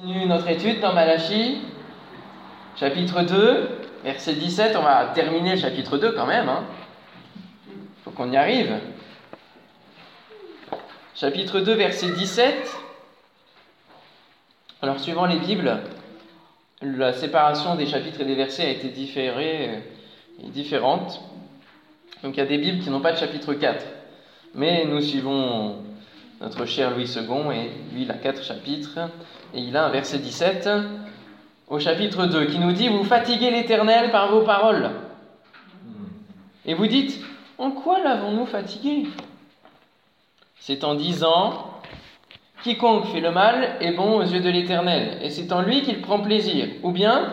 continue notre étude dans Malachie, chapitre 2, verset 17. On va terminer le chapitre 2 quand même. Il hein. faut qu'on y arrive. Chapitre 2, verset 17. Alors, suivant les Bibles, la séparation des chapitres et des versets a été différée et différente. Donc, il y a des Bibles qui n'ont pas de chapitre 4. Mais nous suivons notre cher Louis II, et lui, il a quatre chapitres, et il a un verset 17 au chapitre 2 qui nous dit Vous fatiguez l'Éternel par vos paroles. Et vous dites En quoi l'avons-nous fatigué? C'est en disant Quiconque fait le mal est bon aux yeux de l'Éternel, et c'est en lui qu'il prend plaisir. Ou bien,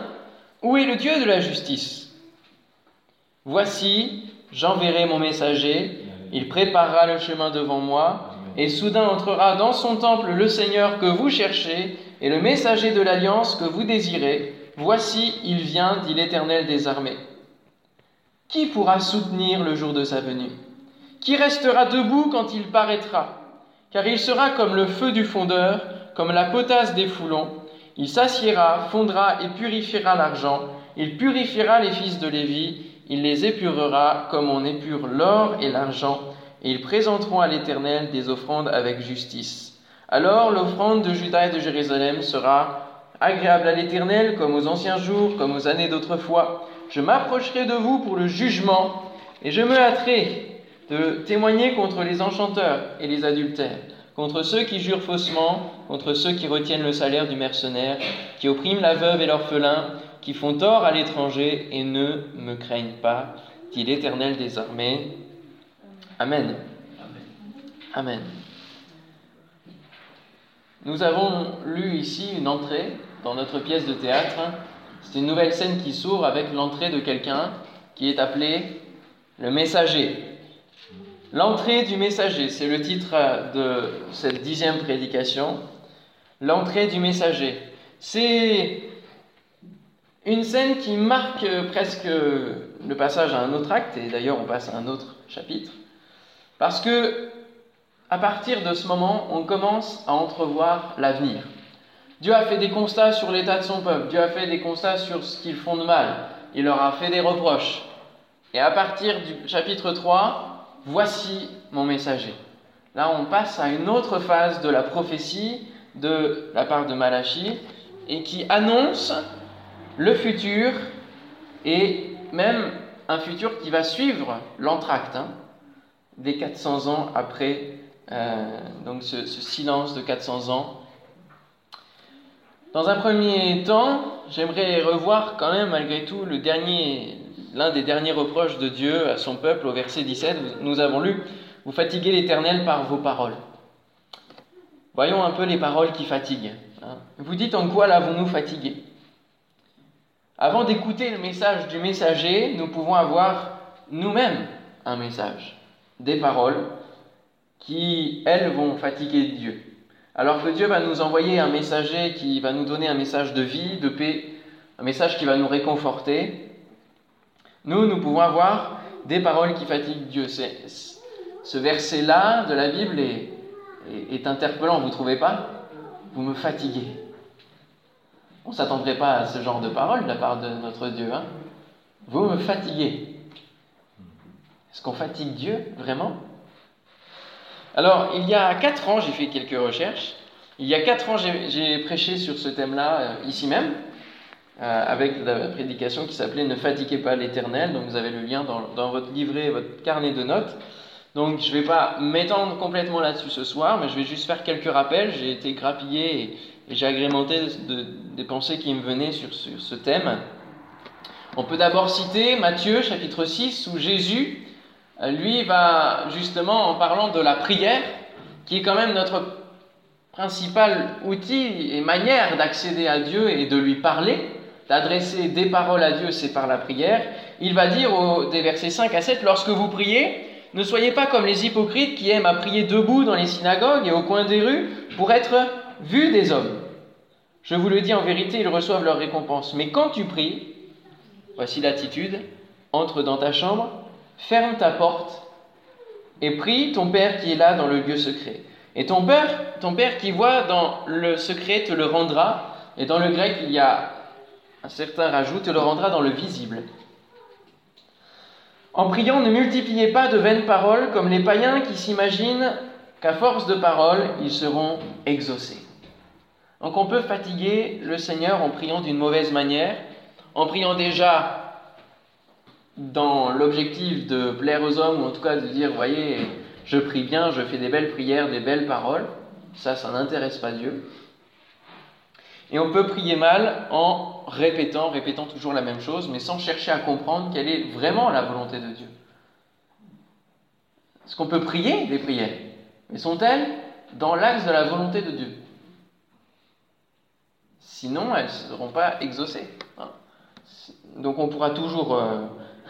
où est le Dieu de la justice? Voici, j'enverrai mon messager, il préparera le chemin devant moi, et soudain entrera dans son temple le Seigneur que vous cherchez, et le messager de l'alliance que vous désirez. Voici, il vient, dit l'Éternel des armées. Qui pourra soutenir le jour de sa venue? Qui restera debout quand il paraîtra? Car il sera comme le feu du fondeur, comme la potasse des foulons. Il s'assiera, fondra et purifiera l'argent. Il purifiera les fils de Lévi. Il les épurera comme on épure l'or et l'argent et ils présenteront à l'Éternel des offrandes avec justice. Alors l'offrande de Juda et de Jérusalem sera agréable à l'Éternel comme aux anciens jours, comme aux années d'autrefois. Je m'approcherai de vous pour le jugement, et je me hâterai de témoigner contre les enchanteurs et les adultères, contre ceux qui jurent faussement, contre ceux qui retiennent le salaire du mercenaire, qui oppriment la veuve et l'orphelin, qui font tort à l'étranger et ne me craignent pas, dit l'Éternel des armées. Amen. Amen. Nous avons lu ici une entrée dans notre pièce de théâtre. C'est une nouvelle scène qui s'ouvre avec l'entrée de quelqu'un qui est appelé le messager. L'entrée du messager, c'est le titre de cette dixième prédication. L'entrée du messager. C'est une scène qui marque presque le passage à un autre acte, et d'ailleurs on passe à un autre chapitre. Parce que à partir de ce moment, on commence à entrevoir l'avenir. Dieu a fait des constats sur l'état de son peuple, Dieu a fait des constats sur ce qu'ils font de mal, il leur a fait des reproches. Et à partir du chapitre 3, voici mon messager. Là, on passe à une autre phase de la prophétie de la part de Malachie et qui annonce le futur et même un futur qui va suivre l'entracte. Hein des 400 ans après euh, donc ce, silence de 400 ans. Dans un premier temps, j'aimerais revoir quand même malgré tout le dernier, l'un des derniers reproches de Dieu à son peuple au verset 17. Nous avons lu Vous fatiguez l'Éternel par vos paroles. Voyons un peu les paroles qui fatiguent. Hein. Vous dites en quoi l'avons-nous fatigué? Avant d'écouter le message du messager, nous pouvons avoir nous-mêmes un message des paroles qui, elles, vont fatiguer Dieu. Alors que Dieu va nous envoyer un messager qui va nous donner un message de vie, de paix, un message qui va nous réconforter, nous, nous pouvons avoir des paroles qui fatiguent Dieu. Ce verset-là de la Bible est, est, interpellant, vous ne trouvez pas? Vous me fatiguez. On ne s'attendrait pas à ce genre de paroles de la part de notre Dieu. Hein vous me fatiguez. Est-ce qu'on fatigue Dieu vraiment Alors, il y a quatre ans, j'ai fait quelques recherches. Il y a quatre ans, j'ai prêché sur ce thème-là, euh, ici même, euh, avec la prédication qui s'appelait Ne fatiguez pas l'Éternel. Donc, vous avez le lien dans, votre livret, votre carnet de notes. Donc, je ne vais pas m'étendre complètement là-dessus ce soir, mais je vais juste faire quelques rappels. J'ai été grappillé et, j'ai agrémenté des pensées qui me venaient sur, sur ce thème. On peut d'abord citer Matthieu chapitre 6 où Jésus lui va justement en parlant de la prière, qui est quand même notre principal outil et manière d'accéder à Dieu et de lui parler, d'adresser des paroles à Dieu, c'est par la prière. Il va dire des versets 5 à 7, lorsque vous priez, ne soyez pas comme les hypocrites qui aiment à prier debout dans les synagogues et au coin des rues pour être vus des hommes. Je vous le dis en vérité, ils reçoivent leur récompense. Mais quand tu pries, voici l'attitude, entre dans ta chambre, ferme ta porte et prie ton Père qui est là dans le lieu secret. Et ton Père, ton Père qui voit dans le secret te le rendra. Et dans le grec, il y a un certain rajout, te le rendra dans le visible. En priant, ne multipliez pas de vaines paroles comme les païens qui s'imaginent qu'à force de paroles, ils seront exaucés. Donc on peut fatiguer le Seigneur en priant d'une mauvaise manière, en priant déjà dans l'objectif de plaire aux hommes, ou en tout cas de dire, voyez, je prie bien, je fais des belles prières, des belles paroles, ça, ça n'intéresse pas Dieu. Et on peut prier mal en répétant, répétant toujours la même chose, mais sans chercher à comprendre quelle est vraiment la volonté de Dieu. Est-ce qu'on peut prier des prières? Mais sont-elles dans l'axe de la volonté de Dieu? Sinon, elles ne seront pas exaucées. Hein. Donc on pourra toujours euh,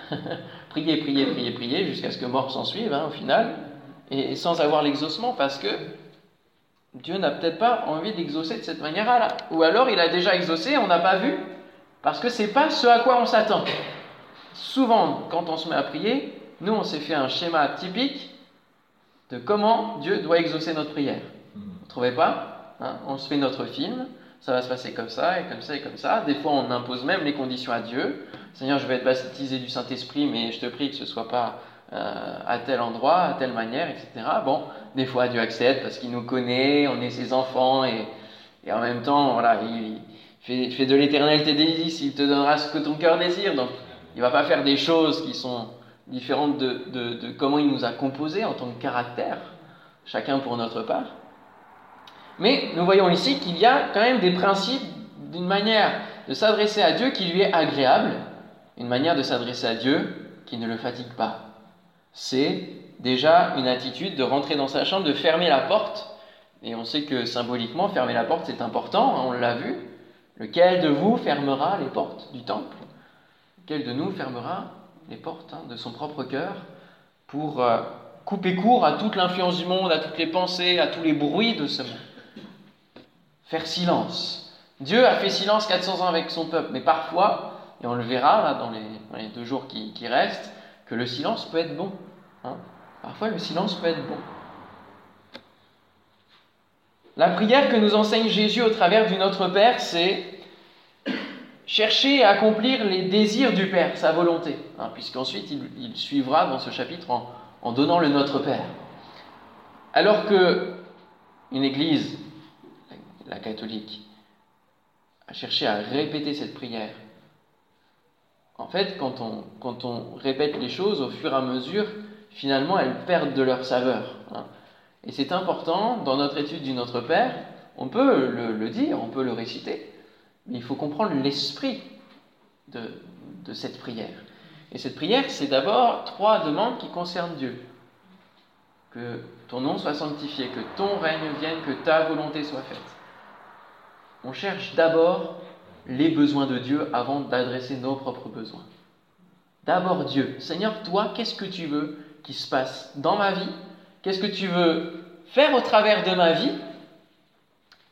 prier, prier, prier, prier, jusqu'à ce que mort s'en suive, hein, au final, et sans avoir l'exaucement, parce que Dieu n'a peut-être pas envie d'exaucer de cette manière-là. Ou alors il a déjà exaucé, on n'a pas vu, parce que c'est pas ce à quoi on s'attend. Souvent, quand on se met à prier, nous on s'est fait un schéma typique de comment Dieu doit exaucer notre prière. Vous ne trouvez pas hein? On se fait notre film, ça va se passer comme ça, et comme ça, et comme ça. Des fois, on impose même les conditions à Dieu. Seigneur, je vais être baptisé du Saint-Esprit, mais je te prie que ce ne soit pas euh, à tel endroit, à telle manière, etc. Bon, des fois, Dieu accepte parce qu'il nous connaît, on est ses enfants, et, en même temps, voilà, il fait, de l'éternel tes délices, il te donnera ce que ton cœur désire. Donc, il ne va pas faire des choses qui sont différentes de, de comment il nous a composés en tant que caractère, chacun pour notre part. Mais nous voyons ici qu'il y a quand même des principes d'une manière de s'adresser à Dieu qui lui est agréable, une manière de s'adresser à Dieu qui ne le fatigue pas. C'est déjà une attitude de rentrer dans sa chambre, de fermer la porte. Et on sait que symboliquement, fermer la porte, c'est important, hein, on l'a vu. Lequel de vous fermera les portes du temple? Lequel de nous fermera les portes hein, de son propre cœur pour euh, couper court à toute l'influence du monde, à toutes les pensées, à tous les bruits de ce monde? Faire silence. Dieu a fait silence 400 ans avec son peuple, mais parfois, et on le verra là, dans, les, deux jours qui, restent, que le silence peut être bon. Hein. Parfois, le silence peut être bon. La prière que nous enseigne Jésus au travers du Notre Père, c'est chercher à accomplir les désirs du Père, sa volonté, hein, puisqu'ensuite il, suivra dans ce chapitre en, donnant le Notre Père. Alors que une Église la catholique, à chercher à répéter cette prière. En fait, quand on, répète les choses, au fur et à mesure, finalement, elles perdent de leur saveur. Hein. Et c'est important, dans notre étude du Notre Père, on peut le, dire, on peut le réciter, mais il faut comprendre l'esprit de cette prière. Et cette prière, c'est d'abord trois demandes qui concernent Dieu. Que ton nom soit sanctifié, que ton règne vienne, que ta volonté soit faite on cherche d'abord les besoins de Dieu avant d'adresser nos propres besoins. D'abord Dieu. Seigneur, toi, qu'est-ce que tu veux qui se passe dans ma vie? Qu'est-ce que tu veux faire au travers de ma vie?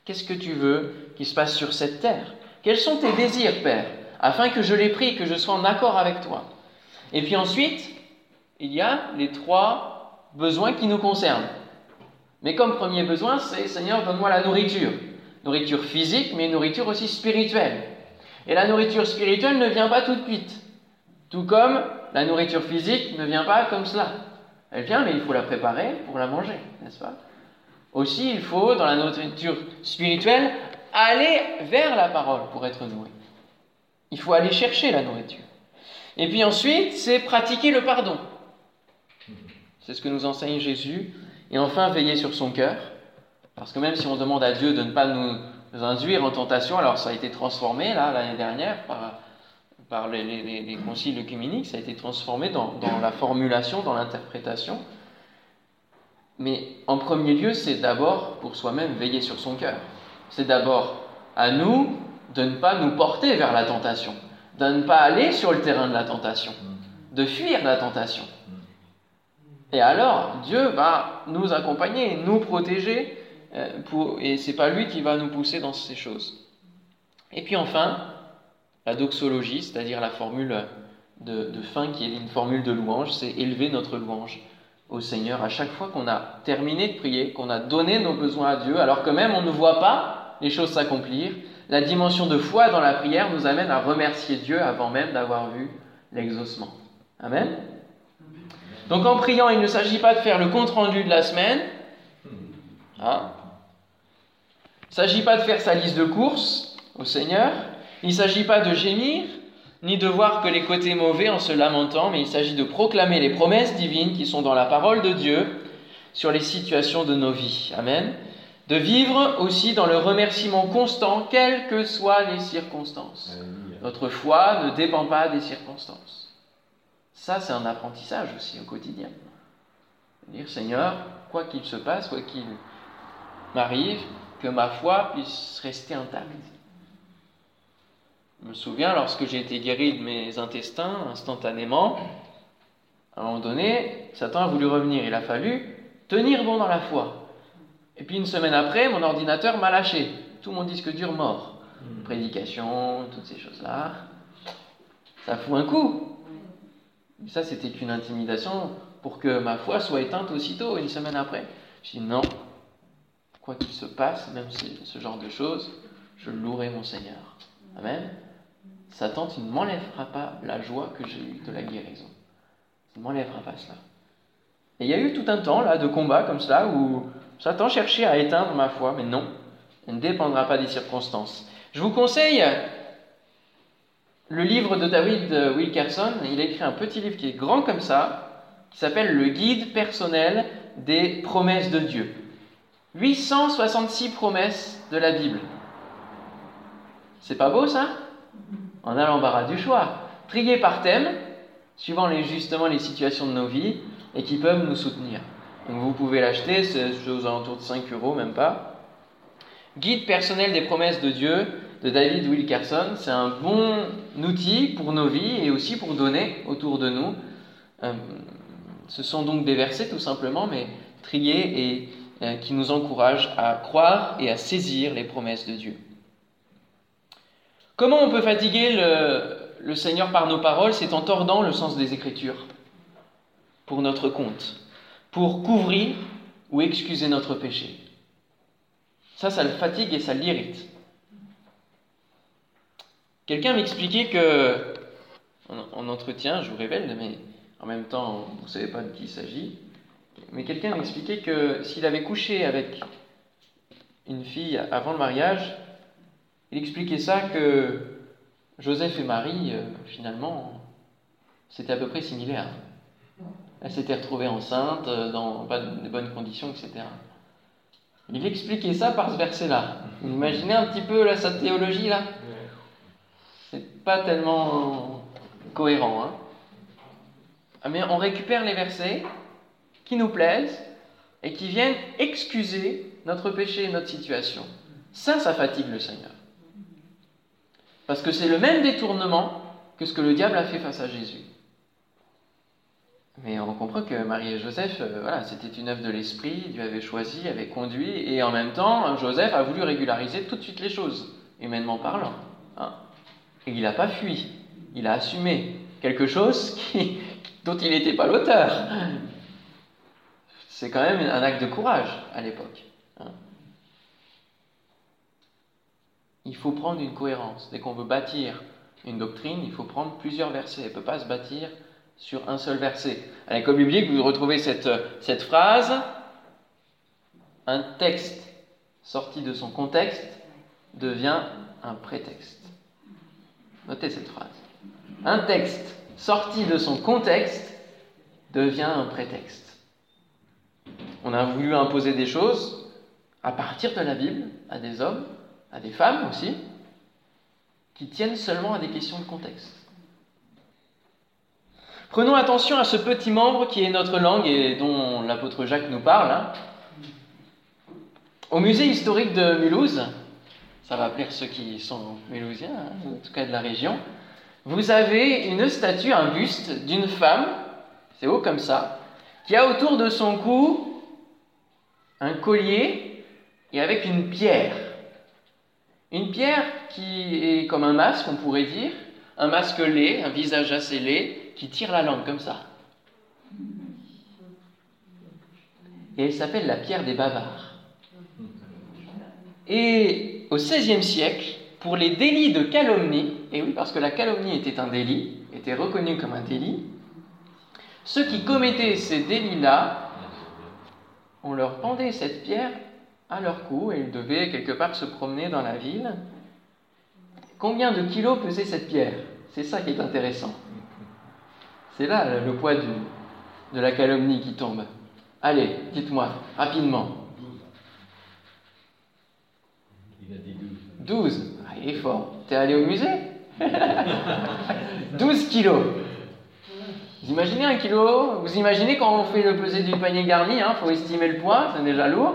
Qu'est-ce que tu veux qui se passe sur cette terre? Quels sont tes désirs, Père Afin que je les prie, que je sois en accord avec toi? Et puis ensuite, il y a les trois besoins qui nous concernent. Mais comme premier besoin, c'est Seigneur, donne-moi la nourriture nourriture physique, mais nourriture aussi spirituelle. Et la nourriture spirituelle ne vient pas tout de suite. Tout comme la nourriture physique ne vient pas comme cela. Elle vient, mais il faut la préparer pour la manger, n'est-ce pas? Aussi, il faut, dans la nourriture spirituelle, aller vers la parole pour être nourri. Il faut aller chercher la nourriture. Et puis ensuite, c'est pratiquer le pardon. C'est ce que nous enseigne Jésus. Et enfin, veiller sur son cœur parce que même si on demande à Dieu de ne pas nous induire en tentation, alors ça a été transformé là l'année dernière par, les, les, conciles œcuméniques, ça a été transformé dans, la formulation, dans l'interprétation. Mais en premier lieu, c'est d'abord pour soi-même veiller sur son cœur. C'est d'abord à nous de ne pas nous porter vers la tentation, de ne pas aller sur le terrain de la tentation, de fuir la tentation. Et alors, Dieu va nous accompagner, nous protéger euh, et c'est pas lui qui va nous pousser dans ces choses. Et puis enfin, la doxologie, c'est-à-dire la formule de, fin qui est une formule de louange, c'est élever notre louange au Seigneur à chaque fois qu'on a terminé de prier, qu'on a donné nos besoins à Dieu, alors que même on ne voit pas les choses s'accomplir, la dimension de foi dans la prière nous amène à remercier Dieu avant même d'avoir vu l'exaucement. Amen. Donc en priant, il ne s'agit pas de faire le compte-rendu de la semaine. Hein. Il ne s'agit pas de faire sa liste de courses au Seigneur. Il ne s'agit pas de gémir, ni de voir que les côtés mauvais en se lamentant, mais il s'agit de proclamer les promesses divines qui sont dans la parole de Dieu sur les situations de nos vies. Amen. De vivre aussi dans le remerciement constant, quelles que soient les circonstances. Notre foi ne dépend pas des circonstances. Ça, c'est un apprentissage aussi au quotidien. Dire Seigneur, quoi qu'il se passe, quoi qu'il m'arrive, que ma foi puisse rester intacte. Je me souviens, lorsque j'ai été guéri de mes intestins instantanément, à un moment donné, Satan a voulu revenir. Il a fallu tenir bon dans la foi. Et puis une semaine après, mon ordinateur m'a lâché. Tout mon disque dur mort. Hmm. Prédication, toutes ces choses-là. Ça fout un coup. Mais ça, c'était qu'une intimidation pour que ma foi soit éteinte aussitôt, une semaine après. Je dis non, quoi qu'il se passe, même ce genre de choses, je louerai mon Seigneur. Amen. Satan, tu ne m'enlèveras pas la joie que j'ai eue de la guérison. Tu ne m'enlèveras pas cela. Et il y a eu tout un temps là de combat comme cela où Satan cherchait à éteindre ma foi, mais non, elle ne dépendra pas des circonstances. Je vous conseille le livre de David Wilkerson. Il a écrit un petit livre qui est grand comme ça, qui s'appelle Le guide personnel des promesses de Dieu. 866 promesses de la Bible. C'est pas beau ça? On a l'embarras du choix. Trié par thème, suivant justement les situations de nos vies, et qui peuvent nous soutenir. Donc vous pouvez l'acheter, c'est aux alentours de 5 euros, même pas. Guide personnel des promesses de Dieu de David Wilkerson, c'est un bon outil pour nos vies et aussi pour donner autour de nous. Euh, ce sont donc des versets tout simplement, mais triés et qui nous encouragent à croire et à saisir les promesses de Dieu. Comment on peut fatiguer le, Seigneur par nos paroles? C'est en tordant le sens des Écritures pour notre compte, pour couvrir ou excuser notre péché. Ça, ça le fatigue et ça l'irrite. Quelqu'un m'expliquait que, en, entretien, je vous révèle, mais en même temps, vous ne savez pas de qui il s'agit, mais quelqu'un m'expliquait que s'il avait couché avec une fille avant le mariage, il expliquait ça que Joseph et Marie, euh, finalement, c'était à peu près similaire. Elle s'était retrouvée enceinte, euh, dans pas de bonnes conditions, etc. Il expliquait ça par ce verset-là. Vous imaginez un petit peu là, sa théologie là? C'est pas tellement cohérent. Hein ah, Mais on récupère les versets nous plaisent et qui viennent excuser notre péché et notre situation. Ça, ça fatigue le Seigneur. Parce que c'est le même détournement que ce que le diable a fait face à Jésus. Mais on comprend que Marie et Joseph, euh, voilà, c'était une œuvre de l'esprit, Dieu avait choisi, avait conduit, et en même temps, Joseph a voulu régulariser tout de suite les choses, humainement parlant. Hein. Et il n'a pas fui, il a assumé quelque chose dont il n'était pas l'auteur. C'est quand même un acte de courage à l'époque. Hein. il faut prendre une cohérence. Dès qu'on veut bâtir une doctrine, il faut prendre plusieurs versets. Elle ne peut pas se bâtir sur un seul verset. À l'école biblique, vous retrouvez cette, cette phrase un texte sorti de son contexte devient un prétexte. Notez cette phrase. Un texte sorti de son contexte devient un prétexte. On a voulu imposer des choses à partir de la Bible à des hommes à des femmes aussi, qui tiennent seulement à des questions de contexte. Prenons attention à ce petit membre qui est notre langue et dont l'apôtre Jacques nous parle. Hein. Au musée historique de Mulhouse, ça va plaire ceux qui sont mulhousiens, hein, en tout cas de la région, vous avez une statue, un buste d'une femme, c'est haut comme ça, qui a autour de son cou un collier et avec une pierre. Une pierre qui est comme un masque, on pourrait dire, un masque laid, un visage assez laid, qui tire la langue comme ça. Et elle s'appelle la pierre des bavards. Et au XVIe siècle, pour les délits de calomnie, et oui, parce que la calomnie était un délit, était reconnu comme un délit, ceux qui commettaient ces délits-là, on leur pendait cette pierre à leur cou et ils devaient quelque part se promener dans la ville. Combien de kilos pesait cette pierre? C'est ça qui est intéressant. C'est là le poids de la calomnie qui tombe. Allez, dites-moi, rapidement. Il a dit 12. 12 ah, Il est fort. T'es allé au musée? 12 kilos. Vous imaginez un kilo? Vous imaginez quand on fait le pesé du panier garni, il hein, faut estimer le poids, c'est déjà lourd.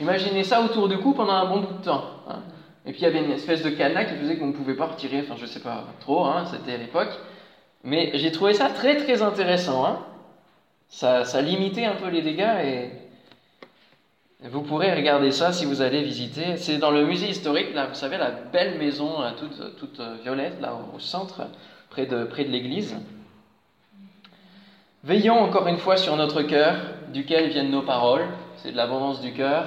Imaginez ça autour du cou pendant un bon bout de temps. Hein. Et puis il y avait une espèce de cadenas qui faisait qu'on ne pouvait pas retirer, enfin je sais pas trop, hein, c'était à l'époque. Mais j'ai trouvé ça très très intéressant. Ça, ça, limitait un peu les dégâts et vous pourrez regarder ça si vous allez visiter. C'est dans le musée historique, là, vous savez, la belle maison toute, toute euh, violette, là au centre, près de, près de l'église. Veillons encore une fois sur notre cœur, duquel viennent nos paroles. C'est de l'abondance du cœur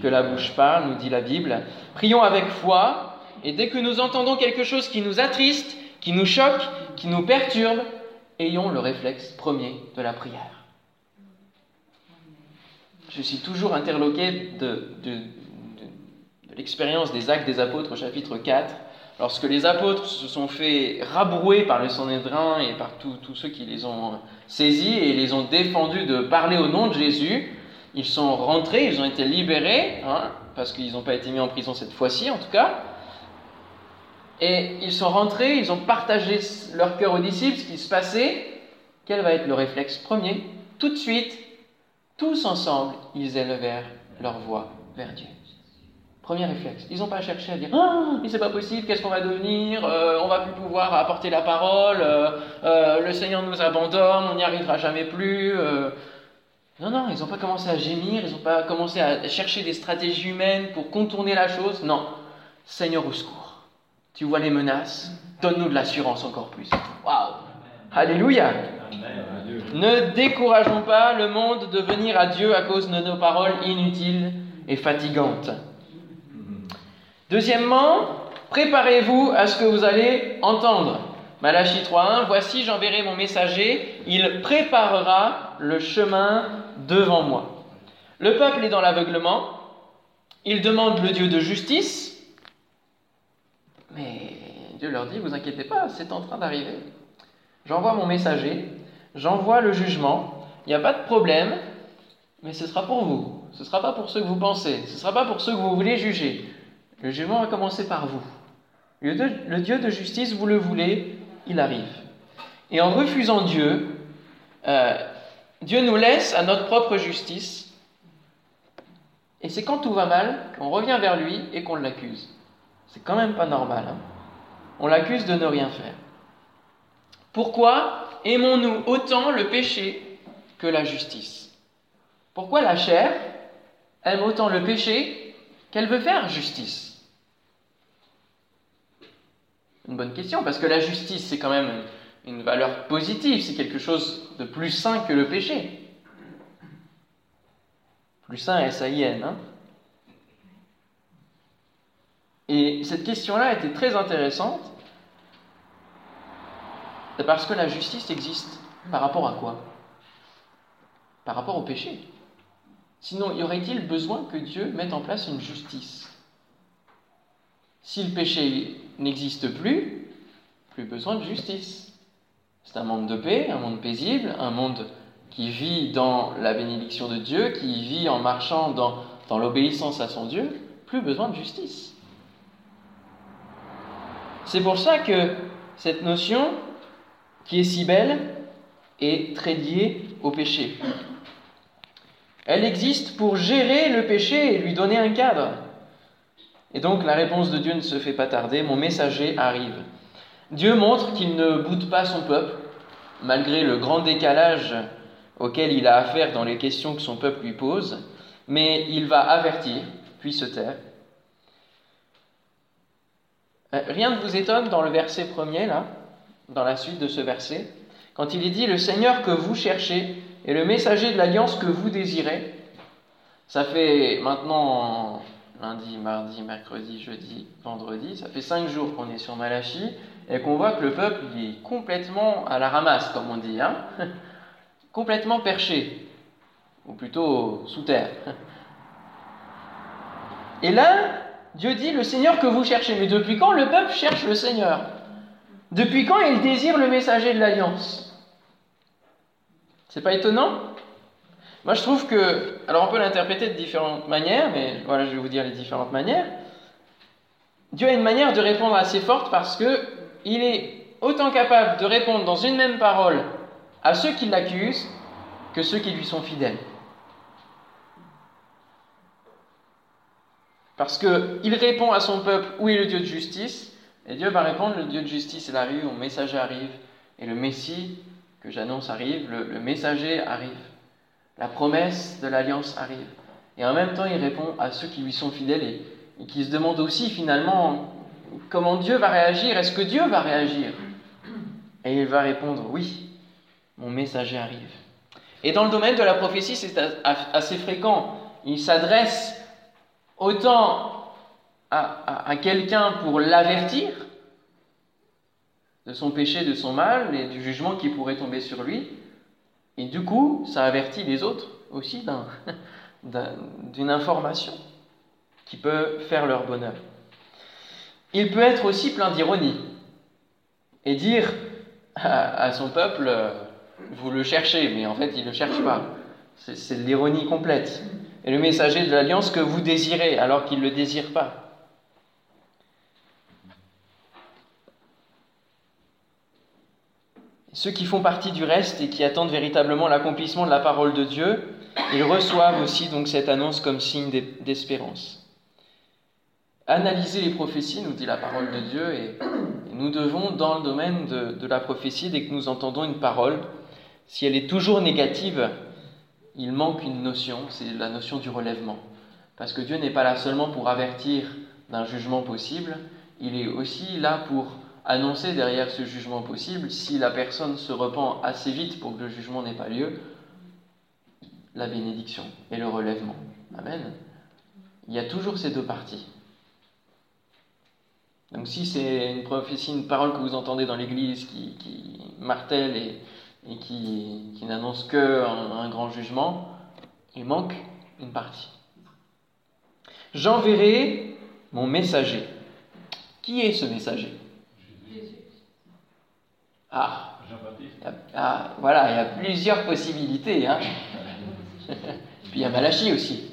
que la bouche parle, nous dit la Bible. Prions avec foi, et dès que nous entendons quelque chose qui nous attriste, qui nous choque, qui nous perturbe, ayons le réflexe premier de la prière. Je suis toujours interloqué de, l'expérience des actes des apôtres chapitre 4, lorsque les apôtres se sont fait rabrouer par le Sanhédrin et par tous ceux qui les ont saisis et les ont défendus de parler au nom de Jésus, ils sont rentrés, ils ont été libérés, hein, parce qu'ils n'ont pas été mis en prison cette fois-ci en tout cas. Et ils sont rentrés, ils ont partagé leur cœur aux disciples, ce qui se passait. Quel va être le réflexe premier? Tout de suite, tous ensemble, ils élevèrent leur voix vers Dieu. Premier réflexe. Ils n'ont pas cherché à dire Ah, mais c'est pas possible, qu'est-ce qu'on va devenir euh, On va plus pouvoir apporter la parole, euh, euh, le Seigneur nous abandonne, on n'y arrivera jamais plus. Non, non, ils n'ont pas commencé à gémir, ils n'ont pas commencé à chercher des stratégies humaines pour contourner la chose. Non, Seigneur au secours. Tu vois les menaces, donne-nous de l'assurance encore plus. Waouh Alléluia Ne décourageons pas le monde de venir à Dieu à cause de nos paroles inutiles et fatigantes. Deuxièmement, préparez-vous à ce que vous allez entendre. Malachie 3.1, Voici j'enverrai mon messager, il préparera le chemin devant moi. Le peuple est dans l'aveuglement, il demande le Dieu de justice, mais Dieu leur dit, vous inquiétez pas, c'est en train d'arriver. J'envoie mon messager, j'envoie le jugement, il n'y a pas de problème, mais ce sera pour vous, ce ne sera pas pour ceux que vous pensez, ce ne sera pas pour ceux que vous voulez juger. Le jugement va commencer par vous. Le Dieu de justice, vous le voulez, il arrive. Et en refusant Dieu, euh, Dieu nous laisse à notre propre justice. Et c'est quand tout va mal qu'on revient vers lui et qu'on l'accuse. C'est quand même pas normal. Hein. on l'accuse de ne rien faire. Pourquoi aimons-nous autant le péché que la justice? Pourquoi la chair aime autant le péché qu'elle veut faire justice? Une bonne question, parce que la justice, c'est quand même une valeur positive, c'est quelque chose de plus sain que le péché. Plus sain, S-A-I-N. Hein Et cette question-là était très intéressante, parce que la justice existe par rapport à quoi? Par rapport au péché. Sinon, y aurait-il besoin que Dieu mette en place une justice? Si le péché n'existe plus, plus besoin de justice. C'est un monde de paix, un monde paisible, un monde qui vit dans la bénédiction de Dieu, qui vit en marchant dans, l'obéissance à son Dieu, plus besoin de justice. C'est pour ça que cette notion, qui est si belle, est très liée au péché. Elle existe pour gérer le péché et lui donner un cadre. Et donc la réponse de Dieu ne se fait pas tarder, mon messager arrive. Dieu montre qu'il ne boude pas son peuple, malgré le grand décalage auquel il a affaire dans les questions que son peuple lui pose, mais il va avertir, puis se taire. Euh, rien ne vous étonne dans le verset premier, là, dans la suite de ce verset, quand il est dit Le Seigneur que vous cherchez et le messager de l'alliance que vous désirez. Ça fait maintenant lundi, mardi, mercredi, jeudi, vendredi. Ça fait cinq jours qu'on est sur Malachie et qu'on voit que le peuple est complètement à la ramasse, comme on dit, hein complètement perché, ou plutôt sous terre. Et là, Dieu dit le Seigneur que vous cherchez. Mais depuis quand le peuple cherche le Seigneur? Depuis quand il désire le messager de l'alliance? C'est pas étonnant? Moi je trouve que, alors on peut l'interpréter de différentes manières, mais voilà, je vais vous dire les différentes manières. Dieu a une manière de répondre assez forte parce que il est autant capable de répondre dans une même parole à ceux qui l'accusent que ceux qui lui sont fidèles. Parce qu'il répond à son peuple où est le Dieu de justice, et Dieu va répondre, le Dieu de justice il arrive, mon messager arrive, et le Messie que j'annonce arrive, le, messager arrive, la promesse de l'alliance arrive. Et en même temps, il répond à ceux qui lui sont fidèles et, qui se demandent aussi finalement comment Dieu va réagir, est-ce que Dieu va réagir? Et il va répondre, oui, mon messager arrive. Et dans le domaine de la prophétie, c'est assez fréquent. Il s'adresse autant à, quelqu'un pour l'avertir de son péché, de son mal et du jugement qui pourrait tomber sur lui. Et du coup, ça avertit les autres aussi d'une information qui peut faire leur bonheur. Il peut être aussi plein d'ironie et dire à, son peuple, vous le cherchez, mais en fait, il ne le cherche pas. C'est l'ironie complète et le messager de l'alliance que vous désirez alors qu'il ne le désire pas. Ceux qui font partie du reste et qui attendent véritablement l'accomplissement de la parole de Dieu, ils reçoivent aussi donc cette annonce comme signe d'espérance. Analyser les prophéties, nous dit la parole de Dieu, et nous devons, dans le domaine de, de la prophétie, dès que nous entendons une parole, si elle est toujours négative, il manque une notion, c'est la notion du relèvement. Parce que Dieu n'est pas là seulement pour avertir d'un jugement possible, il est aussi là pour annoncer derrière ce jugement possible, si la personne se repent assez vite pour que le jugement n'ait pas lieu, la bénédiction et le relèvement. Amen. Il y a toujours ces deux parties. Donc si c'est une prophétie, une parole que vous entendez dans l'Église qui, martèle et, qui, n'annonce que un, grand jugement, il manque une partie. J'enverrai mon messager. Qui est ce messager? Ah, ah, voilà, il y a plusieurs possibilités. Hein. Puis il y a Malachi aussi.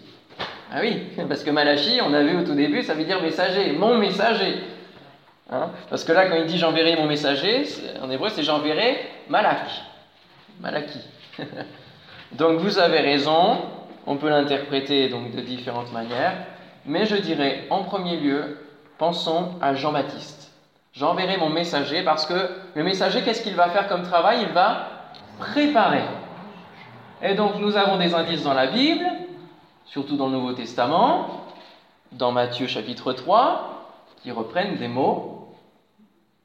Ah oui, parce que Malachi, on a vu au tout début, ça veut dire messager, mon messager. Hein. parce que là, quand il dit j'enverrai mon messager, en hébreu, c'est j'enverrai Malak. Malaki. donc vous avez raison, on peut l'interpréter donc de différentes manières, mais je dirais en premier lieu, pensons à Jean-Baptiste. J'enverrai mon messager parce que le messager, qu'est-ce qu'il va faire comme travail? Il va préparer. Et donc nous avons des indices dans la Bible, surtout dans le Nouveau Testament, dans Matthieu chapitre 3, qui reprennent des mots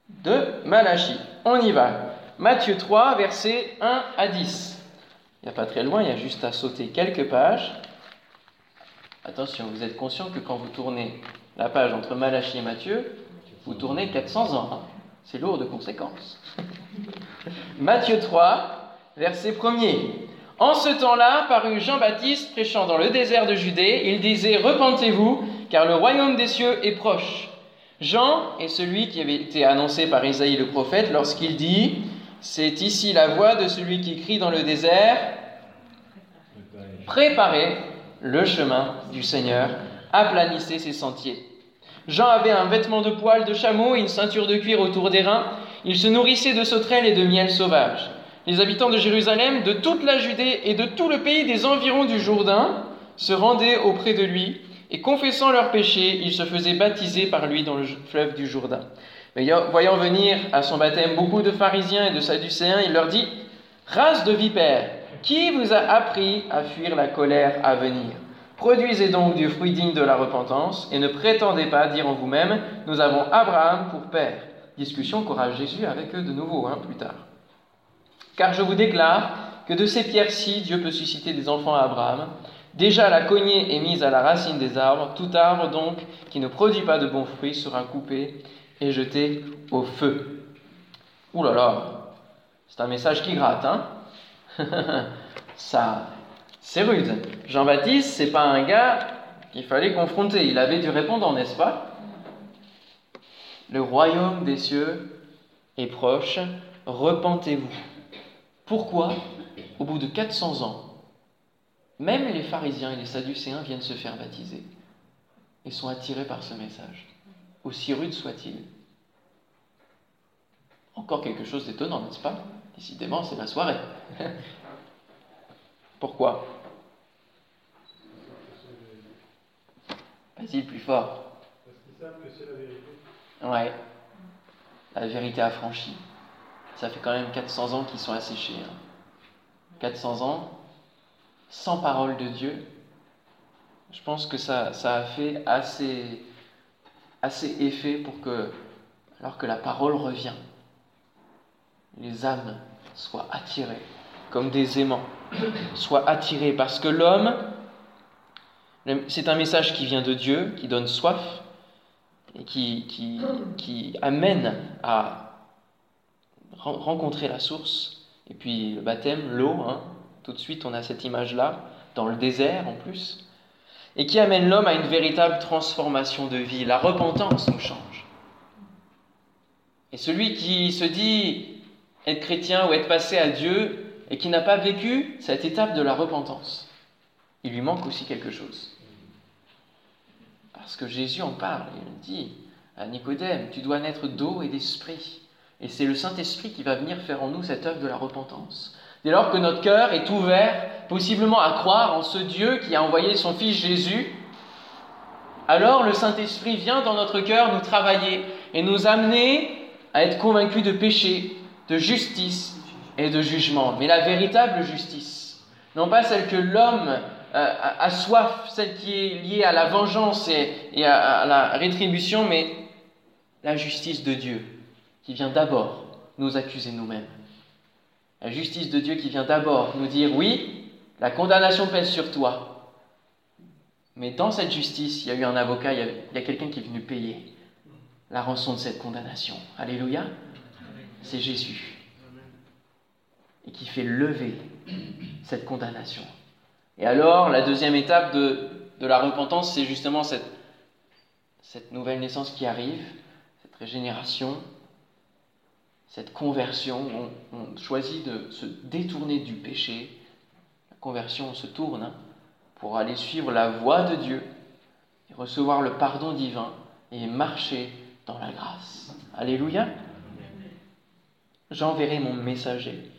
de Malachie. On y va. Matthieu 3, versets 1 à 10. Il n'y a pas très loin, il y a juste à sauter quelques pages. Attention, vous êtes conscient que quand vous tournez la page entre Malachie et Matthieu, vous tournez 400 ans. Hein. C'est lourd de conséquences. Matthieu 3, verset 1er. En ce temps-là, parut Jean-Baptiste prêchant dans le désert de Judée. Il disait Repentez-vous, car le royaume des cieux est proche. Jean est celui qui avait été annoncé par Isaïe le prophète lorsqu'il dit c'est ici la voix de celui qui crie dans le désert, préparez le chemin du Seigneur, aplanissez ses sentiers. Jean avait un vêtement de poil de chameau et une ceinture de cuir autour des reins. Il se nourrissait de sauterelles et de miel sauvage. Les habitants de Jérusalem, de toute la Judée et de tout le pays des environs du Jourdain se rendaient auprès de lui et confessant leurs péchés, ils se faisaient baptiser par lui dans le fleuve du Jourdain. Voyant venir à son baptême beaucoup de pharisiens et de sadducéens, il leur dit Race de vipères, qui vous a appris à fuir la colère à venir? Produisez donc du fruit digne de la repentance et ne prétendez pas dire en vous-même Nous avons Abraham pour père. Discussion qu'aura Jésus avec eux de nouveau hein, plus tard. Car je vous déclare que de ces pierres-ci, Dieu peut susciter des enfants à Abraham. Déjà la cognée est mise à la racine des arbres, tout arbre donc qui ne produit pas de bons fruits sera coupé et jeté au feu. Ouh là là, c'est un message qui gratte, hein Ça, c'est rude. Jean-Baptiste, c'est pas un gars qu'il fallait confronter. Il avait du répondant, n'est-ce pas? Le royaume des cieux est proche. Repentez-vous. Pourquoi, au bout de 400 ans, même les pharisiens et les sadducéens viennent se faire baptiser et sont attirés par ce message, aussi rude soit-il Encore quelque chose d'étonnant, n'est-ce pas? Décidément, c'est la soirée. Pourquoi? Vas-y, plus fort. Parce qu'ils savent que c'est la vérité. Ouais. La vérité affranchie. Ça fait quand même 400 ans qu'ils sont asséchés. 400 hein. ans sans parole de Dieu. Je pense que ça, ça a fait assez, assez effet pour que, alors que la parole revient, les âmes soient attirées comme des aimants, soient attirées parce que l'homme, c'est un message qui vient de Dieu, qui donne soif et qui, qui, qui amène à rencontrer la source. Et puis le baptême, l'eau, hein, tout de suite on a cette image-là, dans le désert en plus, et qui amène l'homme à une véritable transformation de vie. La repentance nous change. Et celui qui se dit être chrétien ou être passé à Dieu et qui n'a pas vécu cette étape de la repentance, il lui manque aussi quelque chose. Parce que Jésus en parle, il dit à Nicodème, tu dois naître d'eau et d'esprit. Et c'est le Saint-Esprit qui va venir faire en nous cette œuvre de la repentance. Dès lors que notre cœur est ouvert, possiblement à croire en ce Dieu qui a envoyé son Fils Jésus, alors le Saint-Esprit vient dans notre cœur nous travailler et nous amener à être convaincus de péché, de justice et de jugement. Mais la véritable justice, non pas celle que l'homme euh, a soif, celle qui est liée à la vengeance et, à la rétribution, mais la justice de Dieu qui vient d'abord nous accuser nous-mêmes. La justice de Dieu qui vient d'abord nous dire oui, la condamnation pèse sur toi. Mais dans cette justice, il y a eu un avocat, il y a, quelqu'un qui est venu payer la rançon de cette condamnation. Alléluia. C'est Jésus. Et qui fait lever cette condamnation. Et alors, la deuxième étape de, la repentance, c'est justement cette, cette nouvelle naissance qui arrive, cette régénération, cette conversion, on, choisit de se détourner du péché. La conversion, on se tourne hein, pour aller suivre la voie de Dieu recevoir le pardon divin et marcher dans la grâce. Alléluia. J'enverrai mon messager.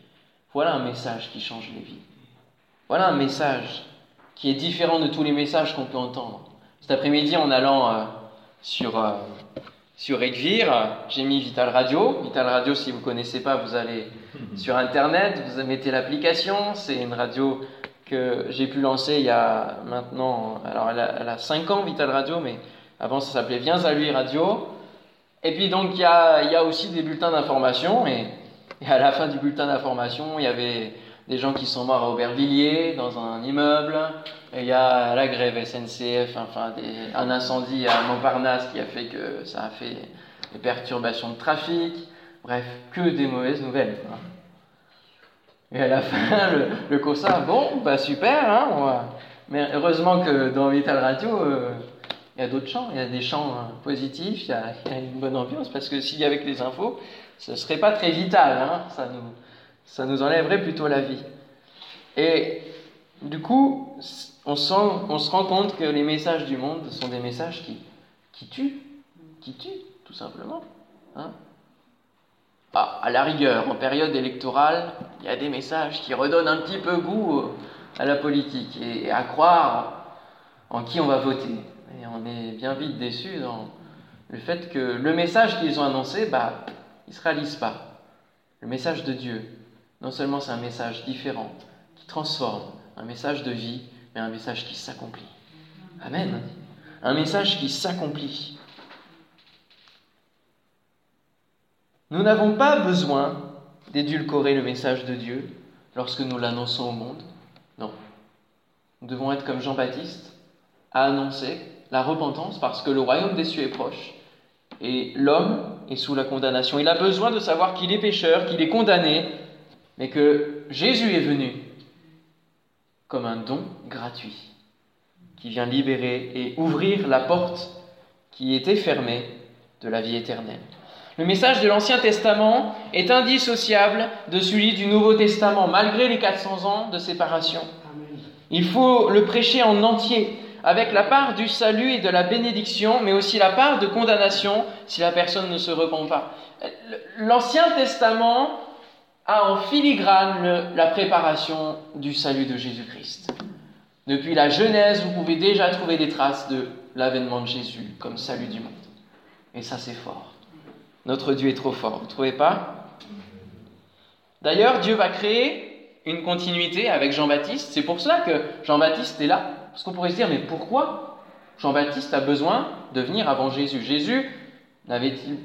Voilà un message qui change les vies. Voilà un message qui est différent de tous les messages qu'on peut entendre. Cet après-midi, en allant euh, sur euh, sur j'ai mis Vital Radio. Vital Radio, si vous ne connaissez pas, vous allez sur Internet, vous mettez l'application. C'est une radio que j'ai pu lancer il y a maintenant, alors elle a, 5 ans, Vital Radio, mais avant ça s'appelait Viens à lui Radio. Et puis donc il y a, il y a aussi des bulletins d'information, et, et, à la fin du bulletin d'information, il y avait des gens qui sont morts à Aubervilliers, dans un immeuble, il y a la grève SNCF, enfin un incendie à Montparnasse qui a fait que ça a fait des perturbations de trafic, bref, que des mauvaises nouvelles. Et à la fin, le, le bon, bah super, hein, mais heureusement que dans Vital Radio, euh, il y a d'autres chants, il y a des chants hein, positifs, il y, a, une bonne ambiance, parce que s'il y avait que les infos, ce ne serait pas très vital, hein, ça nous ça nous enlèverait plutôt la vie. Et du coup, on, se rend compte que les messages du monde sont des messages qui, qui tuent, qui tuent, tout simplement. Hein. Ah, à la rigueur, en période électorale, il y a des messages qui redonnent un petit peu goût à la politique et à croire en qui on va voter. Et on est bien vite déçu dans le fait que le message qu'ils ont annoncé, bah, il ne se réalise pas. Le message de Dieu, non seulement c'est un message différent, qui transforme, un message de vie, mais un message qui s'accomplit. Amen. Un message qui s'accomplit. Nous n'avons pas besoin d'édulcorer le message de Dieu lorsque nous l'annonçons au monde. Non. Nous devons être comme Jean-Baptiste, à annoncer la repentance parce que le royaume des cieux est proche et l'homme est sous la condamnation. Il a besoin de savoir qu'il est pécheur, qu'il est condamné, mais que Jésus est venu comme un don gratuit qui vient libérer et ouvrir la porte qui était fermée de la vie éternelle. Le message de l'Ancien Testament est indissociable de celui du Nouveau Testament, malgré les 400 ans de séparation. Il faut le prêcher en entier, avec la part du salut et de la bénédiction, mais aussi la part de condamnation si la personne ne se repent pas. L'Ancien Testament a en filigrane la préparation du salut de Jésus-Christ. Depuis la Genèse, vous pouvez déjà trouver des traces de l'avènement de Jésus comme salut du monde. Et ça, c'est fort. Notre Dieu est trop fort, vous ne trouvez pas? D'ailleurs, Dieu va créer une continuité avec Jean-Baptiste. C'est pour cela que Jean-Baptiste est là. Parce qu'on pourrait se dire, mais pourquoi Jean-Baptiste a besoin de venir avant Jésus? Jésus n'avait-il,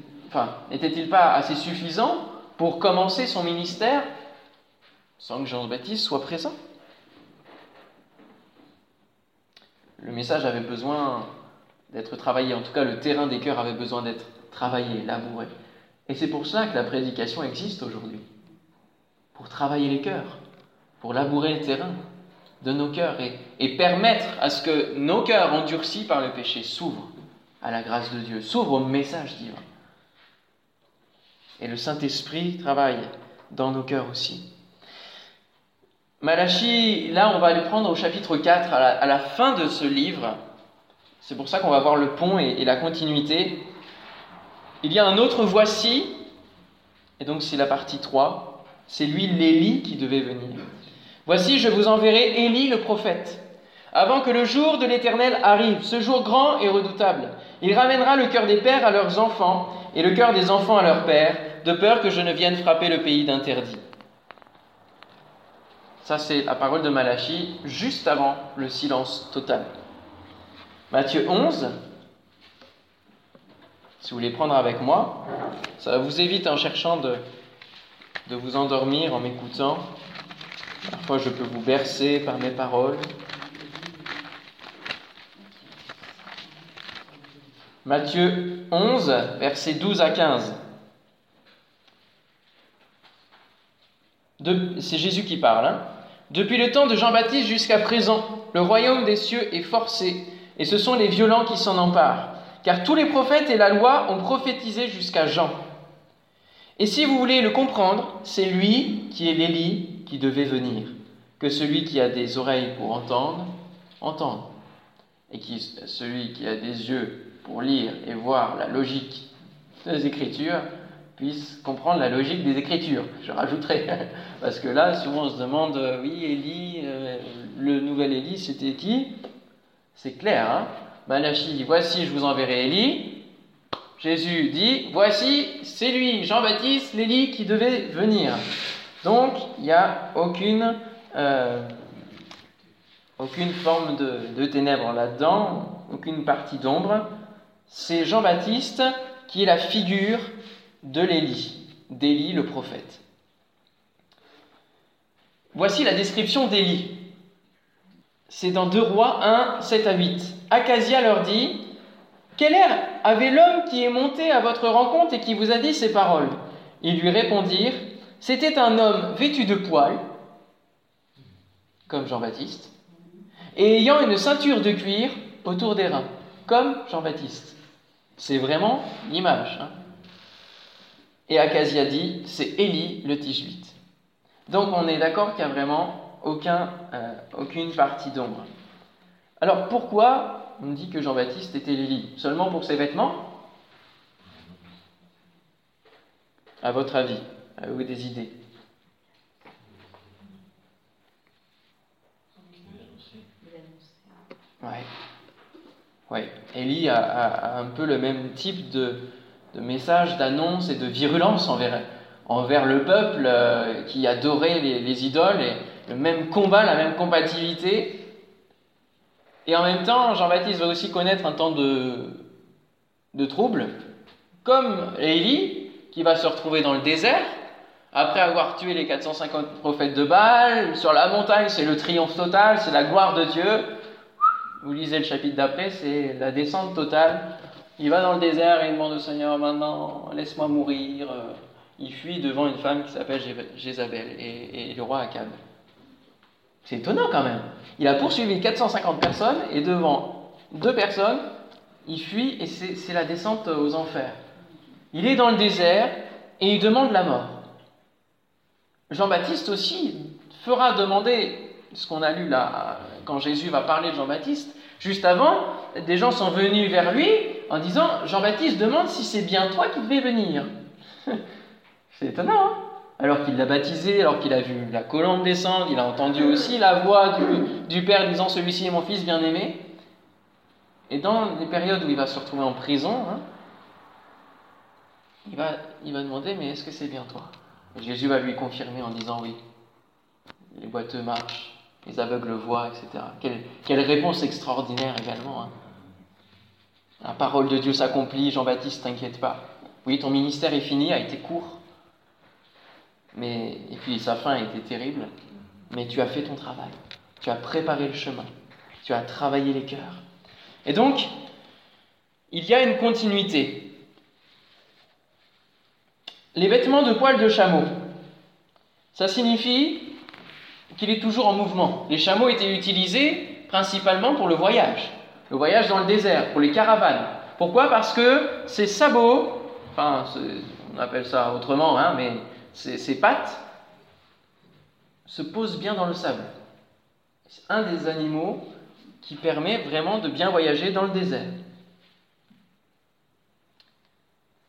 n'était-il pas assez suffisant pour commencer son ministère sans que Jean-Baptiste soit présent? Le message avait besoin d'être travaillé, en tout cas le terrain des cœurs avait besoin d'être travailler, labourer. Et c'est pour ça que la prédication existe aujourd'hui. Pour travailler les cœurs, pour labourer le terrain de nos cœurs et, et permettre à ce que nos cœurs endurcis par le péché s'ouvrent à la grâce de Dieu, s'ouvrent au message divin. Et le Saint-Esprit travaille dans nos cœurs aussi. Malachie, là on va le prendre au chapitre 4, à la, fin de ce livre. C'est pour ça qu'on va voir le pont et la continuité. Il y a un autre voici, et donc c'est la partie 3, c'est lui l'Élie qui devait venir. Voici, je vous enverrai Élie le prophète, avant que le jour de l'Éternel arrive, ce jour grand et redoutable. Il ramènera le cœur des pères à leurs enfants, et le cœur des enfants à leurs pères, de peur que je ne vienne frapper le pays d'interdit. Ça, c'est la parole de Malachie, juste avant le silence total. Matthieu 11, si vous voulez prendre avec moi, ça vous évite en cherchant de, de vous endormir en m'écoutant. Parfois, je peux vous bercer par mes paroles. Matthieu 11, versets 12 à 15. C'est Jésus qui parle. Hein. Depuis le temps de Jean-Baptiste jusqu'à présent, le royaume des cieux est forcé, et ce sont les violents qui s'en emparent car tous les prophètes et la loi ont prophétisé jusqu'à Jean. Et si vous voulez le comprendre, c'est lui qui est l'Élie qui devait venir, que celui qui a des oreilles pour entendre, entende, et qui, celui qui a des yeux pour lire et voir la logique des Écritures, puisse comprendre la logique des Écritures. Je rajouterai, parce que là, souvent on se demande, euh, oui, Élie, euh, le nouvel Élie, c'était qui? C'est clair, hein? Malachie dit Voici, je vous enverrai Élie. Jésus dit Voici, c'est lui, Jean-Baptiste, l'Élie qui devait venir. Donc, il n'y a aucune, euh, aucune forme de, de ténèbres là-dedans, aucune partie d'ombre. C'est Jean-Baptiste qui est la figure de l'Élie, d'Élie le prophète. Voici la description d'Élie. C'est dans 2 Rois 1, 7 à 8. Acasia leur dit Quel air avait l'homme qui est monté à votre rencontre et qui vous a dit ces paroles? Ils lui répondirent C'était un homme vêtu de poils, comme Jean-Baptiste, et ayant une ceinture de cuir autour des reins, comme Jean-Baptiste. C'est vraiment l'image. Hein. et Acasia dit C'est Élie le Tishbite. Donc on est d'accord qu'il n'y a vraiment euh, aucune partie d'ombre. Alors pourquoi on dit que Jean-Baptiste était l'Élie? Seulement pour ses vêtements? À votre avis Avez-vous des idées Ouais. Ouais. Élie a, un peu le même type de, message, d'annonce et de virulence envers, le peuple euh, qui adorait les, les idoles et le même combat, la même compatibilité. Et en même temps, Jean-Baptiste va aussi connaître un temps de, de trouble, comme Élie, qui va se retrouver dans le désert, Après avoir tué les 450 prophètes de Baal, sur la montagne, c'est le triomphe total, c'est la gloire de Dieu. Vous lisez le chapitre d'après, c'est la descente totale. Il va dans le désert et il demande au Seigneur maintenant, laisse-moi mourir. Il fuit devant une femme qui s'appelle Jézabel et, le roi Akab. C'est étonnant quand même. Il a poursuivi 450 personnes et devant deux personnes, il fuit et c'est la descente aux enfers. Il est dans le désert et il demande la mort. Jean-Baptiste aussi fera demander ce qu'on a lu là quand Jésus va parler de Jean-Baptiste. Juste avant, des gens sont venus vers lui en disant Jean-Baptiste demande si c'est bien toi qui devais venir. c'est étonnant, hein alors qu'il l'a baptisé, alors qu'il a vu la colombe descendre, il a entendu aussi la voix du, Père disant Celui-ci est mon fils bien-aimé. Et dans les périodes où il va se retrouver en prison, hein, il, va, il va demander Mais est-ce que c'est bien toi? Jésus va lui confirmer en disant Oui. Les boiteux marchent, les aveugles voient, etc. Quelle, réponse extraordinaire également. Hein. La parole de Dieu s'accomplit, Jean-Baptiste, t'inquiète pas. Oui, ton ministère est fini, a été court, mais, et puis sa fin a été terrible, mais tu as fait ton travail, tu as préparé le chemin, tu as travaillé les cœurs. Et donc, il y a une continuité. Les vêtements de poils de chameau, ça signifie qu'il est toujours en mouvement. Les chameaux étaient utilisés principalement pour le voyage, le voyage dans le désert, pour les caravanes. Pourquoi? Parce que ces sabots, enfin, on appelle ça autrement, hein, mais ses, pattes se posent bien dans le sable. C'est un des animaux qui permet vraiment de bien voyager dans le désert.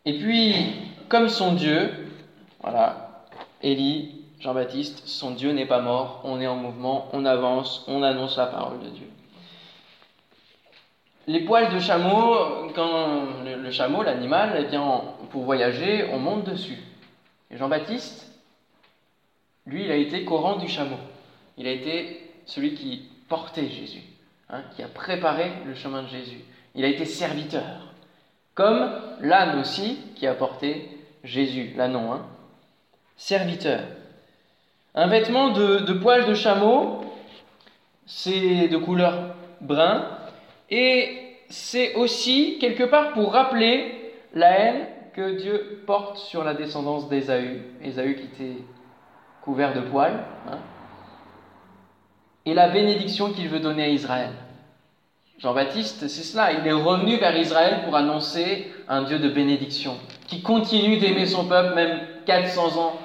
Et puis, comme son Dieu, voilà, Élie, Jean-Baptiste, son Dieu n'est pas mort, on est en mouvement, on avance, on annonce la parole de Dieu. Les poils de chameau, quand le, chameau, l'animal, eh bien, pour voyager, on monte dessus. Et Jean-Baptiste, lui, il a été courant du chameau. Il a été celui qui portait Jésus, hein, qui a préparé le chemin de Jésus. Il a été serviteur, comme l'âne aussi qui a porté Jésus, l'ânon, hein. serviteur. Un vêtement de, de poil de chameau, c'est de couleur brun, et c'est aussi quelque part pour rappeler la haine que Dieu porte sur la descendance d'Ésaü, Ésaü qui était couvert de poils, hein, et la bénédiction qu'il veut donner à Israël. Jean-Baptiste, c'est cela, il est revenu vers Israël pour annoncer un Dieu de bénédiction, qui continue d'aimer son peuple même 400 ans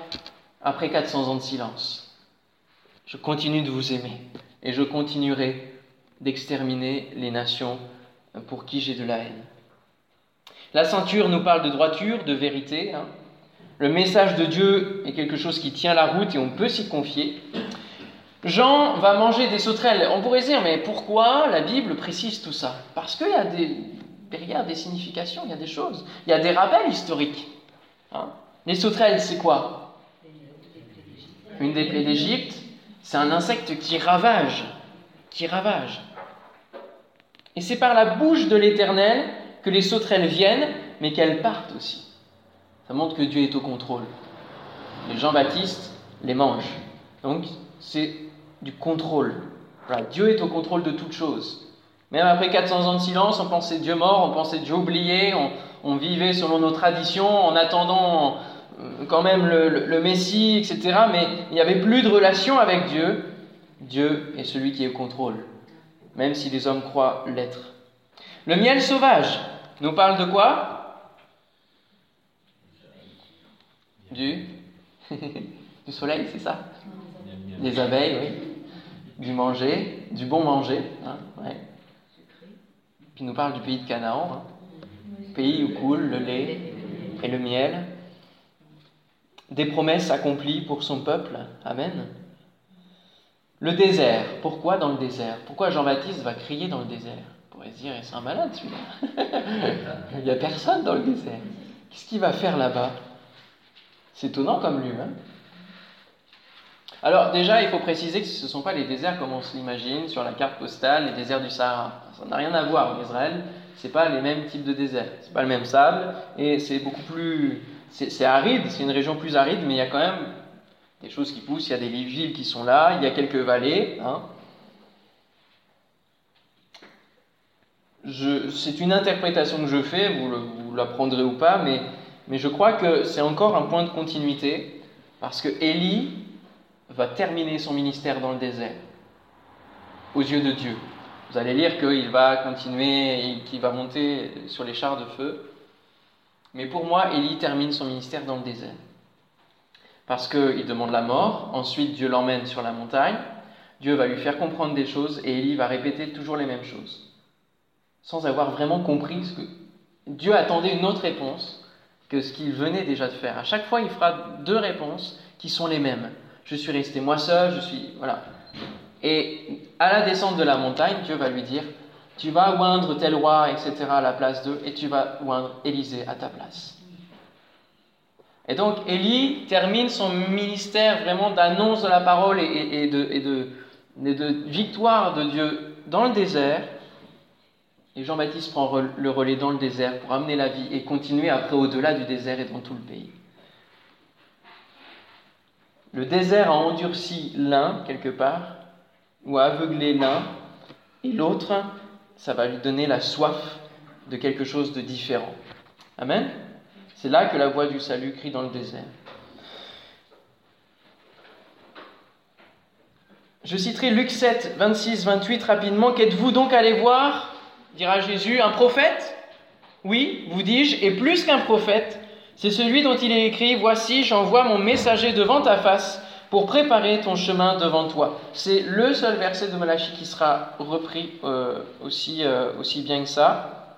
après 400 ans de silence. Je continue de vous aimer et je continuerai d'exterminer les nations pour qui j'ai de la haine. La ceinture nous parle de droiture, de vérité. Hein. Le message de Dieu est quelque chose qui tient la route et on peut s'y confier. Jean va manger des sauterelles. On pourrait dire, mais pourquoi la Bible précise tout ça? Parce qu'il y a des, derrière des significations, il y a des choses, il y a des rappels historiques. Hein. les sauterelles, c'est quoi? Une des plaies d'Égypte, c'est un insecte qui ravage, qui ravage. Et c'est par la bouche de l'Éternel que les sauterelles viennent, mais qu'elles partent aussi. Ça montre que Dieu est au contrôle. Et Jean-Baptiste les mange. Donc, c'est du contrôle. Dieu est au contrôle de toutes choses. Même après 400 ans de silence, on pensait Dieu mort, on pensait Dieu oublié, on, vivait selon nos traditions, en attendant euh, quand même le, le, Messie, etc. Mais il n'y avait plus de relation avec Dieu. Dieu est celui qui est au contrôle, même si les hommes croient l'être. Le miel sauvage nous parle de quoi? Du Du soleil, c'est ça? Des abeilles, oui. Du manger, du bon manger. Hein, Puis nous parle du pays de Canaan, hein. pays où coule le lait et le miel. Des promesses accomplies pour son peuple. Amen. Le désert. Pourquoi dans le désert? Pourquoi Jean-Baptiste va crier dans le désert? Pourrait se dire, c'est un malade celui-là. Il n'y a personne dans le désert. Qu'est-ce qu'il va faire là-bas? C'est étonnant comme lieu. Hein Alors déjà, il faut préciser que ce ne sont pas les déserts comme on se l'imagine sur la carte postale, les déserts du Sahara. Ça n'a rien à voir en Israël. C'est pas les mêmes types de déserts. C'est pas le même sable et c'est beaucoup plus c'est aride, c'est une région plus aride, mais il y a quand même des choses qui poussent, il y a des villes qui sont là, il y a quelques vallées. Hein. C'est une interprétation que je fais, vous, vous la prendrez ou pas, mais, mais je crois que c'est encore un point de continuité, parce que Élie va terminer son ministère dans le désert, aux yeux de Dieu. Vous allez lire qu'il va continuer qu'il va monter sur les chars de feu. Mais pour moi, Élie termine son ministère dans le désert. Parce qu'il demande la mort, ensuite Dieu l'emmène sur la montagne, Dieu va lui faire comprendre des choses et Élie va répéter toujours les mêmes choses, sans avoir vraiment compris ce que Dieu attendait une autre réponse que ce qu'il venait déjà de faire. À chaque fois, il fera deux réponses qui sont les mêmes. Je suis resté moi seul, je suis voilà. Et à la descente de la montagne, Dieu va lui dire Tu vas oindre tel roi, etc., à la place d'eux, et tu vas oindre Élisée à ta place. Et donc Élie termine son ministère vraiment d'annonce de la parole et, de, de, victoire de Dieu dans le désert. Et Jean-Baptiste prend le relais dans le désert pour amener la vie et continuer après au-delà du désert et dans tout le pays. Le désert a endurci l'un quelque part, ou a aveuglé l'un, et l'autre, ça va lui donner la soif de quelque chose de différent. Amen C'est là que la voix du salut crie dans le désert. Je citerai Luc 7, 26, 28 rapidement. Qu'êtes-vous donc allé voir? dira Jésus. Un prophète? Oui, vous dis-je, et plus qu'un prophète. C'est celui dont il est écrit Voici, j'envoie mon messager devant ta face pour préparer ton chemin devant toi. C'est le seul verset de Malachie qui sera repris euh, aussi, euh, aussi bien que ça.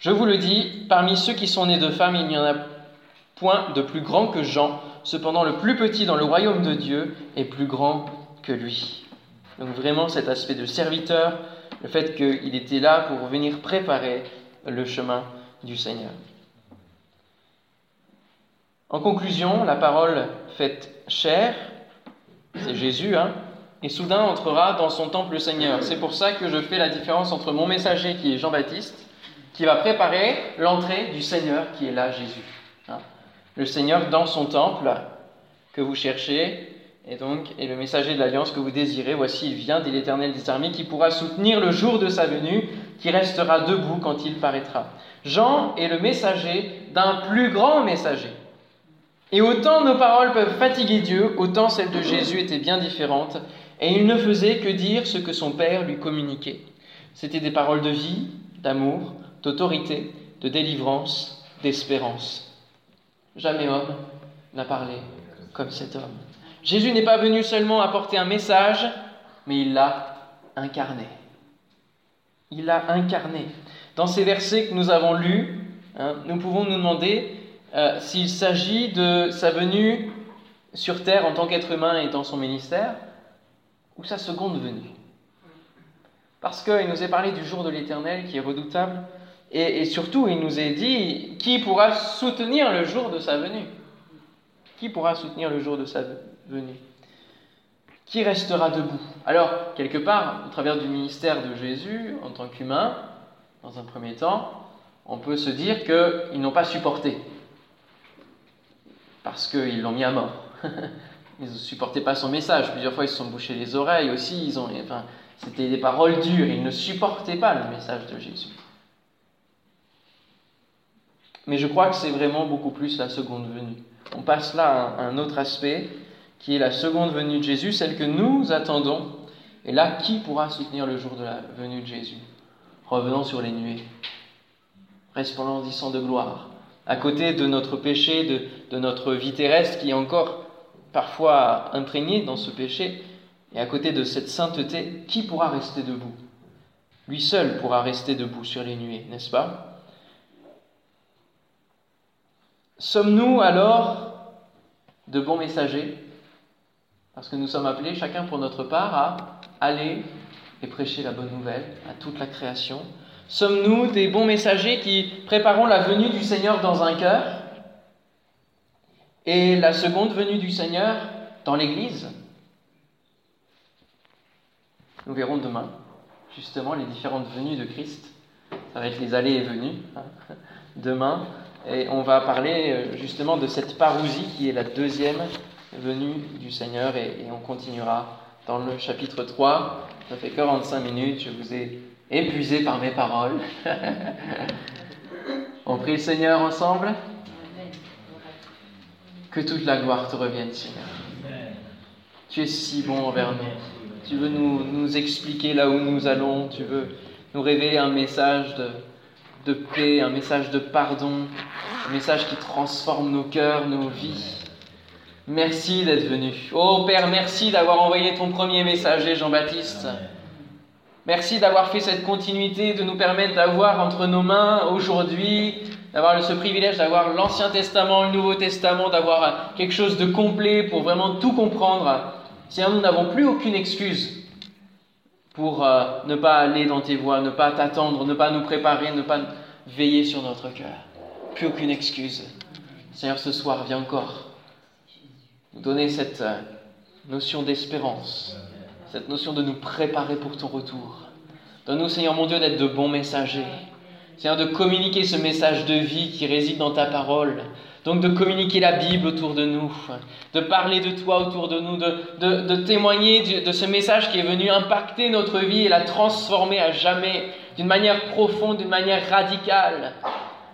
Je vous le dis, parmi ceux qui sont nés de femmes, il n'y en a point de plus grand que Jean. Cependant, le plus petit dans le royaume de Dieu est plus grand que lui. Donc vraiment cet aspect de serviteur, le fait qu'il était là pour venir préparer le chemin du Seigneur. En conclusion, la parole faite chair, c'est Jésus, hein, et soudain entrera dans son temple le Seigneur. C'est pour ça que je fais la différence entre mon messager qui est Jean-Baptiste, qui va préparer l'entrée du Seigneur qui est là, Jésus. Hein. Le Seigneur dans son temple que vous cherchez, et donc, est le messager de l'alliance que vous désirez, voici, il vient, dit l'Éternel des armées, qui pourra soutenir le jour de sa venue, qui restera debout quand il paraîtra. Jean est le messager d'un plus grand messager. Et autant nos paroles peuvent fatiguer Dieu, autant celles de Jésus étaient bien différentes, et il ne faisait que dire ce que son Père lui communiquait. C'étaient des paroles de vie, d'amour, d'autorité, de délivrance, d'espérance. Jamais homme n'a parlé comme cet homme. Jésus n'est pas venu seulement apporter un message, mais il l'a incarné. Il l'a incarné. Dans ces versets que nous avons lus, hein, nous pouvons nous demander euh, s'il s'agit de sa venue sur terre en tant qu'être humain et dans son ministère, ou sa seconde venue. Parce qu'il nous est parlé du jour de l'Éternel qui est redoutable, et, surtout il nous est dit qui pourra soutenir le jour de sa venue? Qui pourra soutenir le jour de sa venue? Qui restera debout? Alors, quelque part, au travers du ministère de Jésus, en tant qu'humain, dans un premier temps, on peut se dire qu'ils n'ont pas supporté parce qu'ils l'ont mis à mort. ils ne supportaient pas son message. Plusieurs fois, ils se sont bouchés les oreilles aussi. Ils ont, enfin, c'était des paroles dures. Ils ne supportaient pas le message de Jésus. Mais je crois que c'est vraiment beaucoup plus la seconde venue. On passe là à un autre aspect qui est la seconde venue de Jésus, celle que nous attendons. Et là, qui pourra soutenir le jour de la venue de Jésus? Revenons sur les nuées, resplendissant de gloire, à côté de notre péché, de, notre vie terrestre qui est encore parfois imprégnée dans ce péché, et à côté de cette sainteté, qui pourra rester debout? Lui seul pourra rester debout sur les nuées, n'est-ce pas? Sommes-nous alors de bons messagers? Parce que nous sommes appelés chacun pour notre part à aller et prêcher la bonne nouvelle à toute la création, Sommes-nous des bons messagers qui préparons la venue du Seigneur dans un cœur et la seconde venue du Seigneur dans l'Église? Nous verrons demain, justement, les différentes venues de Christ. Ça va être les allées et venues hein, demain. Et on va parler euh, justement de cette parousie qui est la deuxième venue du Seigneur et, on continuera dans le chapitre 3. Ça fait 45 minutes, je vous ai épuisé par mes paroles. on prie le Seigneur ensemble. Que toute la gloire te revienne, Seigneur. Tu es si bon envers nous. Tu veux nous, nous expliquer là où nous allons. Tu veux nous révéler un message de, de paix, un message de pardon, un message qui transforme nos cœurs, nos vies. Merci d'être venu. Oh Père, merci d'avoir envoyé ton premier messager, Jean-Baptiste. Merci d'avoir fait cette continuité, de nous permettre d'avoir entre nos mains aujourd'hui, d'avoir ce privilège d'avoir l'Ancien Testament, le Nouveau Testament, d'avoir quelque chose de complet pour vraiment tout comprendre. Seigneur, nous n'avons plus aucune excuse pour euh, ne pas aller dans tes voies, ne pas t'attendre, ne pas nous préparer, ne pas veiller sur notre cœur. Plus aucune excuse. Seigneur, ce soir, viens encore nous donner cette euh, notion d'espérance, cette notion de nous préparer pour ton retour. Donne-nous, Seigneur mon Dieu, d'être de bons messagers. Seigneur, de communiquer ce message de vie qui réside dans ta parole. Donc de communiquer la Bible autour de nous, de parler de toi autour de nous, de, de, de témoigner de ce message qui est venu impacter notre vie et la transformer à jamais d'une manière profonde, d'une manière radicale.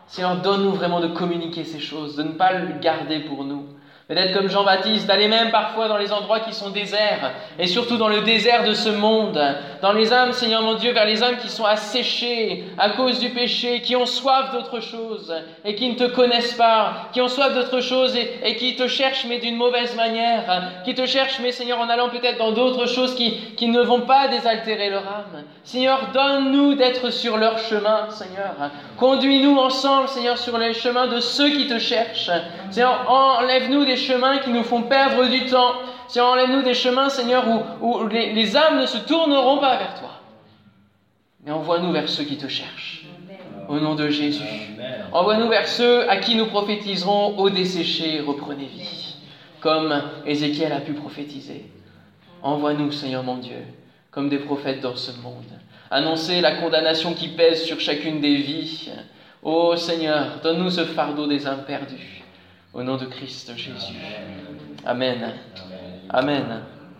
Seigneur, donne-nous vraiment de communiquer ces choses, de ne pas le garder pour nous, d'être comme Jean-Baptiste, d'aller même parfois dans les endroits qui sont déserts, et surtout dans le désert de ce monde, dans les âmes, Seigneur mon Dieu, vers les âmes qui sont asséchées à cause du péché, qui ont soif d'autre chose, et qui ne te connaissent pas, qui ont soif d'autre chose, et, qui te cherchent, mais d'une mauvaise manière, qui te cherchent, mais Seigneur, en allant peut-être dans d'autres choses qui, qui ne vont pas désaltérer leur âme. Seigneur, donne-nous d'être sur leur chemin, Seigneur. Conduis-nous ensemble, Seigneur, sur les chemins de ceux qui te cherchent. Seigneur, enlève-nous des chemins qui nous font perdre du temps. Seigneur, enlève-nous des chemins, Seigneur, où, les, les, âmes ne se tourneront pas vers toi. Mais envoie-nous vers ceux qui te cherchent. Au nom de Jésus. Envoie-nous vers ceux à qui nous prophétiserons, ô desséchés, reprenez vie. Comme Ézéchiel a pu prophétiser. Envoie-nous, Seigneur mon Dieu, comme des prophètes dans ce monde. Annoncer la condamnation qui pèse sur chacune des vies. Ô Seigneur, donne-nous ce fardeau des âmes perdues. Au nom de Christ Jésus. Amen. Amen.